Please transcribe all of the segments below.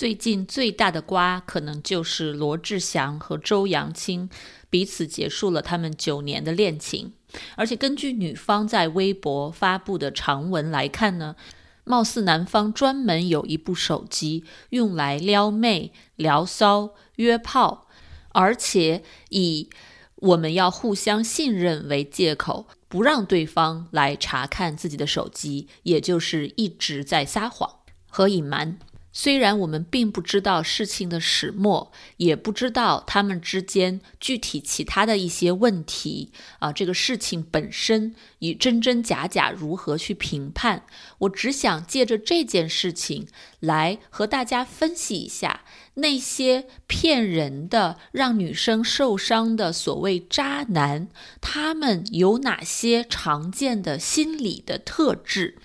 最近最大的瓜，可能就是罗志祥和周扬青彼此结束了他们九年的恋情。而且根据女方在微博发布的长文来看呢，貌似男方专门有一部手机用来撩妹、聊骚、约炮，而且以我们要互相信任为借口，不让对方来查看自己的手机，也就是一直在撒谎和隐瞒。虽然我们并不知道事情的始末，也不知道他们之间具体其他的一些问题啊，这个事情本身以真真假假如何去评判？我只想借着这件事情来和大家分析一下那些骗人的、让女生受伤的所谓渣男，他们有哪些常见的心理的特质。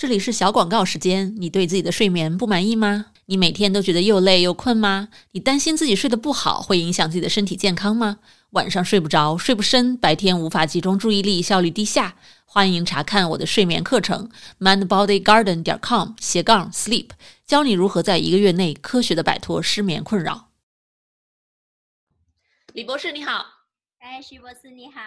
这里是小广告时间。你对自己的睡眠不满意吗？你每天都觉得又累又困吗？你担心自己睡得不好会影响自己的身体健康吗？晚上睡不着，睡不深，白天无法集中注意力，效率低下？欢迎查看我的睡眠课程，mindbodygarden 点 com 斜杠 sleep，教你如何在一个月内科学的摆脱失眠困扰。李博士你好，哎，徐博士你好。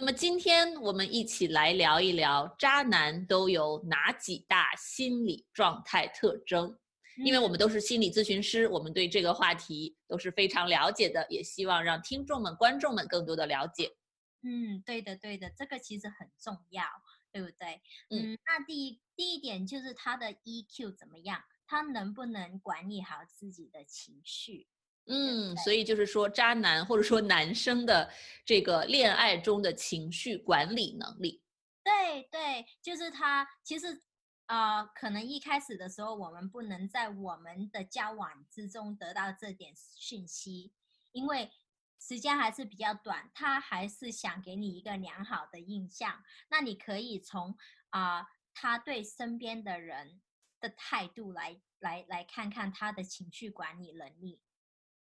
那么今天我们一起来聊一聊渣男都有哪几大心理状态特征，因为我们都是心理咨询师，我们对这个话题都是非常了解的，也希望让听众们、观众们更多的了解。嗯，对的，对的，这个其实很重要，对不对？嗯，那第一第一点就是他的 EQ 怎么样，他能不能管理好自己的情绪？嗯，所以就是说，渣男或者说男生的这个恋爱中的情绪管理能力，对对，就是他其实啊，可能一开始的时候，我们不能在我们的交往之中得到这点讯息，因为时间还是比较短，他还是想给你一个良好的印象。那你可以从啊，他对身边的人的态度来来来看看他的情绪管理能力。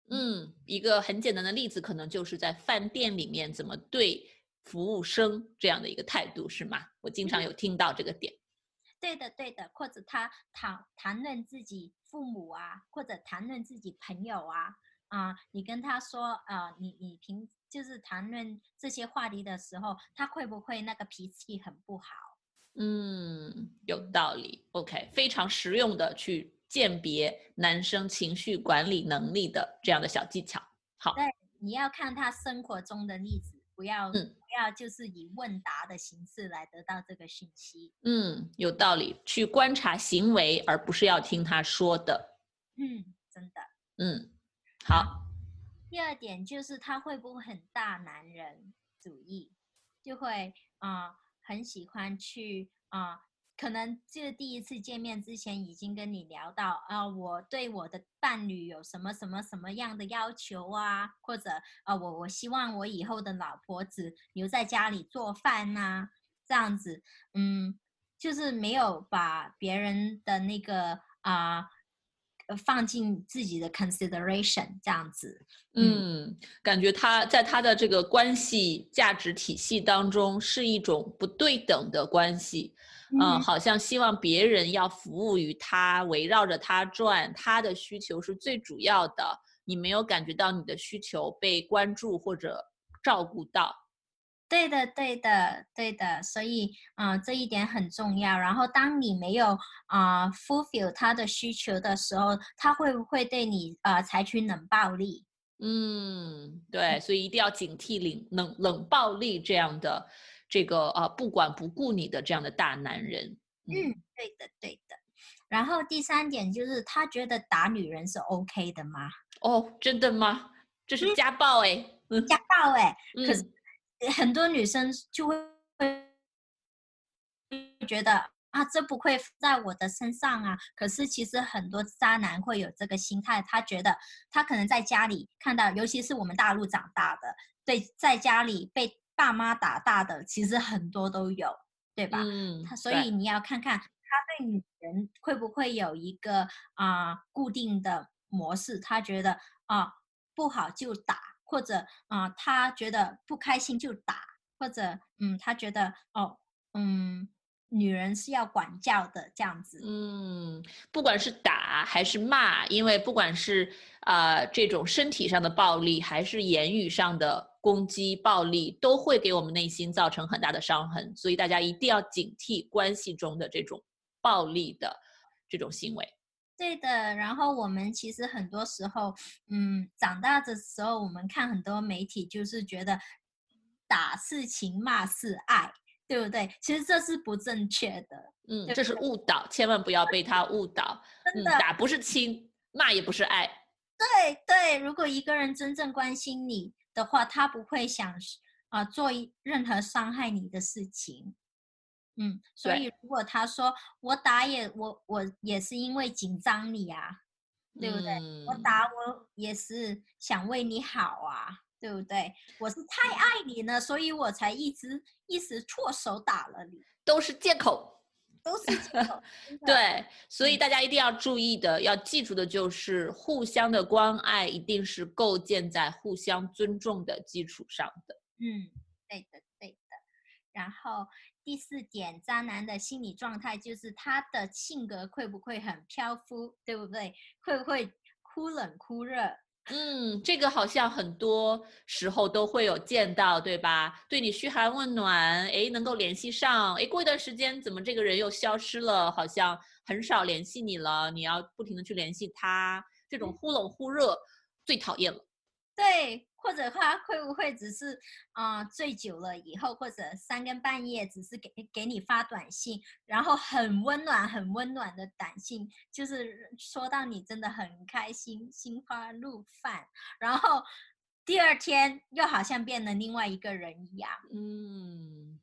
嗯，一个很简单的例子，可能就是在饭店里面怎么对服务生这样的一个态度，是吗？我经常有听到这个点。对的，对的，或者他谈谈论自己父母啊，或者谈论自己朋友啊，啊，你跟他说啊，你你平就是谈论这些话题的时候，他会不会那个脾气很不好？嗯，有道理。OK，非常实用的去。鉴别男生情绪管理能力的这样的小技巧，好。对，你要看他生活中的例子，不要，嗯，不要就是以问答的形式来得到这个信息。嗯，有道理，去观察行为，而不是要听他说的。嗯，真的。嗯，好。第二点就是他会不会很大男人主义，就会啊，很喜欢去啊。可能就第一次见面之前已经跟你聊到啊，我对我的伴侣有什么什么什么样的要求啊，或者啊，我我希望我以后的老婆子留在家里做饭呐，这样子，嗯，就是没有把别人的那个啊放进自己的 consideration 这样子，嗯，感觉他在他的这个关系价值体系当中是一种不对等的关系。嗯，好像希望别人要服务于他，围绕着他转，他的需求是最主要的。你没有感觉到你的需求被关注或者照顾到。对的，对的，对的。所以，嗯，这一点很重要。然后，当你没有啊 fulfill 他的需求的时候，他会不会对你啊采取冷暴力？嗯，对。所以一定要警惕冷冷冷暴力这样的。这个啊，不管不顾你的这样的大男人，嗯，对的，对的。然后第三点就是，他觉得打女人是 OK 的吗？哦，真的吗？这是家暴哎，家暴哎。可是很多女生就会觉得啊，这不会在我的身上啊。可是其实很多渣男会有这个心态，他觉得他可能在家里看到，尤其是我们大陆长大的，对，在家里被。爸妈打大的其实很多都有，对吧？嗯，他所以你要看看他对女人会不会有一个啊固定的模式，他觉得啊不好就打，或者啊、他觉得不开心就打，或者嗯，他觉得哦，嗯，女人是要管教的这样子。嗯，不管是打还是骂，因为不管是呃这种身体上的暴力，还是言语上的攻击暴力，都会给我们内心造成很大的伤痕。所以大家一定要警惕关系中的这种暴力的这种行为。对的，然后我们其实很多时候，嗯，长大的时候，我们看很多媒体，就是觉得打是情，骂是爱，对不对？其实这是不正确的，嗯，对这是误导，千万不要被他误导。嗯，真的。打不是亲，骂也不是爱。对对，如果一个人真正关心你的话，他不会想啊、做任何伤害你的事情。嗯，所以如果他说我打也我我也是因为紧张你啊，对不对？我嗯打我也是想为你好啊，对不对？我是太爱你了，所以我才一直一时错手打了你，都是借口。都是这种 真的对，所以嗯大家一定要注意的，要记住的就是，互相的关爱一定是构建在互相尊重的基础上的。嗯，对的，对的。然后第四点，渣男的心理状态就是他的性格会不会很飘忽，对不对？会不会忽冷忽热？嗯，这个好像很多时候都会有见到，对吧？对你嘘寒问暖，诶，能够联系上，诶，过一段时间怎么这个人又消失了？好像很少联系你了，你要不停的去联系他，这种忽冷忽热最讨厌了。对，或者他会不会只是啊、醉酒了以后，或者三更半夜只是给给你发短信，然后很温暖、很温暖的短信，就是说到你真的很开心，心花怒放，然后第二天又好像变了另外一个人一样。嗯。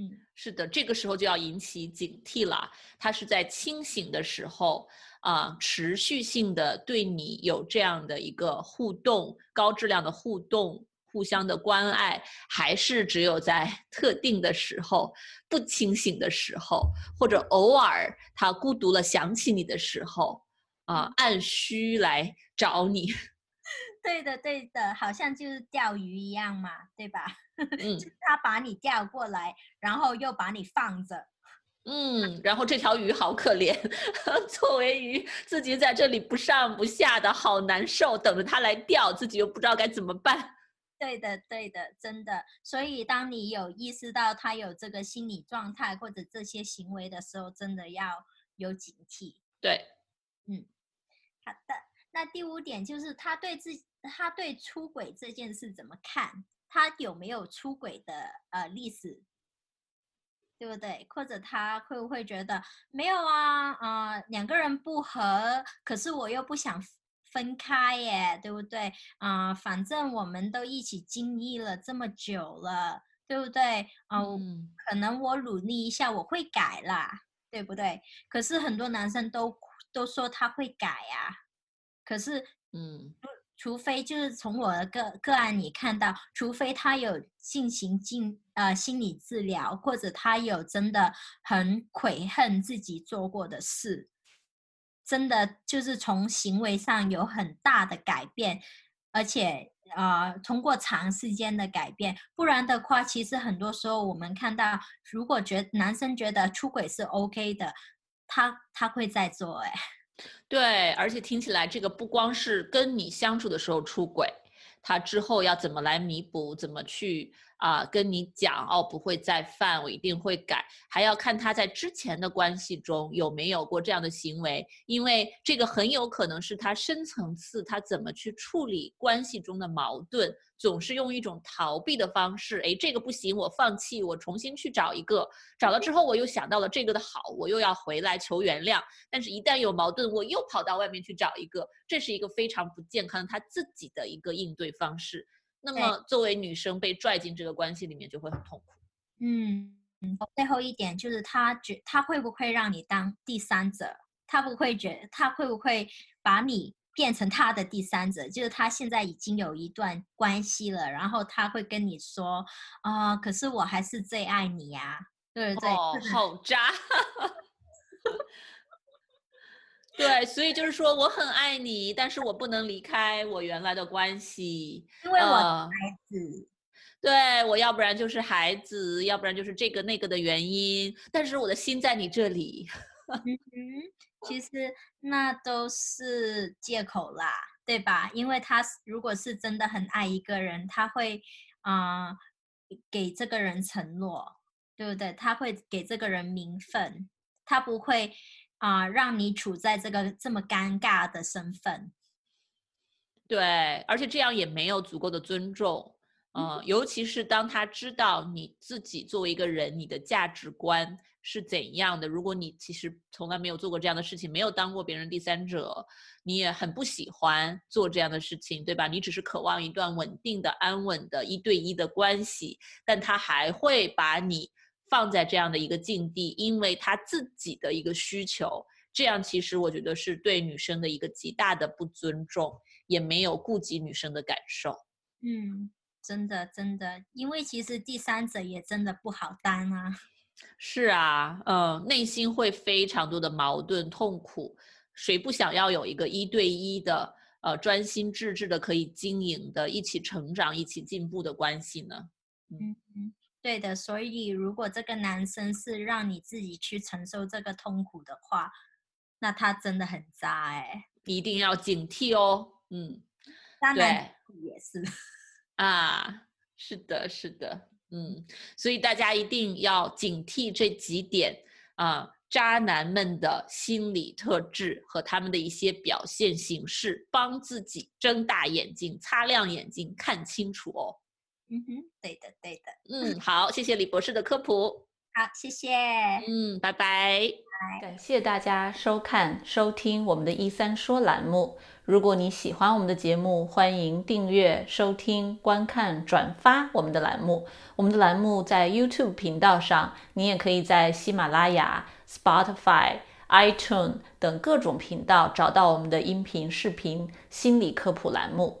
嗯，是的，这个时候就要引起警惕了。他是在清醒的时候啊、持续性的对你有这样的一个互动，高质量的互动，互相的关爱，还是只有在 特定的时候、不清醒的时候，或者偶尔他孤独了想起你的时候啊、按需来找你。对的，对的，好像就是钓鱼一样嘛，对吧？嗯他把你钓过来，然后又把你放着。嗯，然后这条鱼好可怜，作为鱼自己在这里不上不下的，好难受，等着它来钓，自己又不知道该怎么办。对的，对的，真的。所以，当你有意识到他有这个心理状态或者这些行为的时候，真的要有警惕。对，嗯好的，那第五点就是他对自他对出轨这件事怎么看？他有没有出轨的呃历史？对不对？或者他会不会觉得没有啊？呃，两个人不和，可是我又不想分开耶，对不对？啊、反正我们都一起经历了这么久了，对不对？啊、可能我努力一下，我会改啦，对不对？可是很多男生都都说他会改呀、可是嗯除非就是从我的个个案里看到，除非他有进行进呃心理治疗，或者他有真的很悔恨自己做过的事，真的就是从行为上有很大的改变，而且呃通过长时间的改变，不然的话，其实很多时候我们看到，如果觉男生觉得出轨是 OK 的，他他会再做哎。对，而且听起来这个不光是跟你相处的时候出轨，他之后要怎么来弥补，怎么去啊、跟你讲哦，不会再犯，我一定会改，还要看他在之前的关系中有没有过这样的行为，因为这个很有可能是他深层次他怎么去处理关系中的矛盾，总是用一种逃避的方式，哎，这个不行，我放弃，我重新去找一个，找了之后我又想到了这个的好，我又要回来求原谅。但是，一旦有矛盾，我又跑到外面去找一个，这是一个非常不健康的他自己的一个应对方式。那么，作为女生被拽进这个关系里面，就会很痛苦。嗯，嗯最后一点就是他觉他会不会让你当第三者？他不会觉他会不会把你变成他的第三者？就是他现在已经有一段关系了，然后他会跟你说啊、可是我还是最爱你呀、对不对？哦好渣！对，所以就是说我很爱你，但是我不能离开我原来的关系，因为我呃孩子。对我要不然就是孩子，要不然就是这个那个的原因，但是我的心在你这里。嗯哼，其实那都是借口啦，对吧？因为他如果是真的很爱一个人，他会啊、呃给这个人承诺，对不对？他会给这个人名分，他不会啊、让你处在这个这么尴尬的身份。对，而且这样也没有足够的尊重。呃，尤其是当他知道你自己作为一个人，你的价值观是怎样的。如果你其实从来没有做过这样的事情，没有当过别人第三者，你也很不喜欢做这样的事情，对吧？你只是渴望一段稳定的、安稳的一对一的关系，但他还会把你放在这样的一个境地，因为他自己的一个需求。这样其实我觉得是对女生的一个极大的不尊重，也没有顾及女生的感受。嗯，真的真的，因为其实第三者也真的不好当啊。是啊，呃，内心会非常多的矛盾、痛苦。谁不想要有一个一对一的、呃专心致志的、可以经营的、一起成长、一起进步的关系呢？嗯嗯，对的。所以如果这个男生是让你自己去承受这个痛苦的话，那他真的很渣哎、一定要警惕哦。嗯，渣对男也是。啊，是的，是的，嗯，所以大家一定要警惕这几点啊，渣男们的心理特质和他们的一些表现形式，帮自己睁大眼睛、擦亮眼睛，看清楚哦。嗯哼，对的对的。嗯，好，谢谢李博士的科普。好，谢谢。嗯，拜拜。感谢大家收看、收听我们的“一三说”栏目。如果你喜欢我们的节目，欢迎订阅、收听、观看、转发我们的栏目。我们的栏目在 YouTube 频道上，你也可以在喜马拉雅、Spotify、iTunes 等各种频道找到我们的音频、视频心理科普栏目。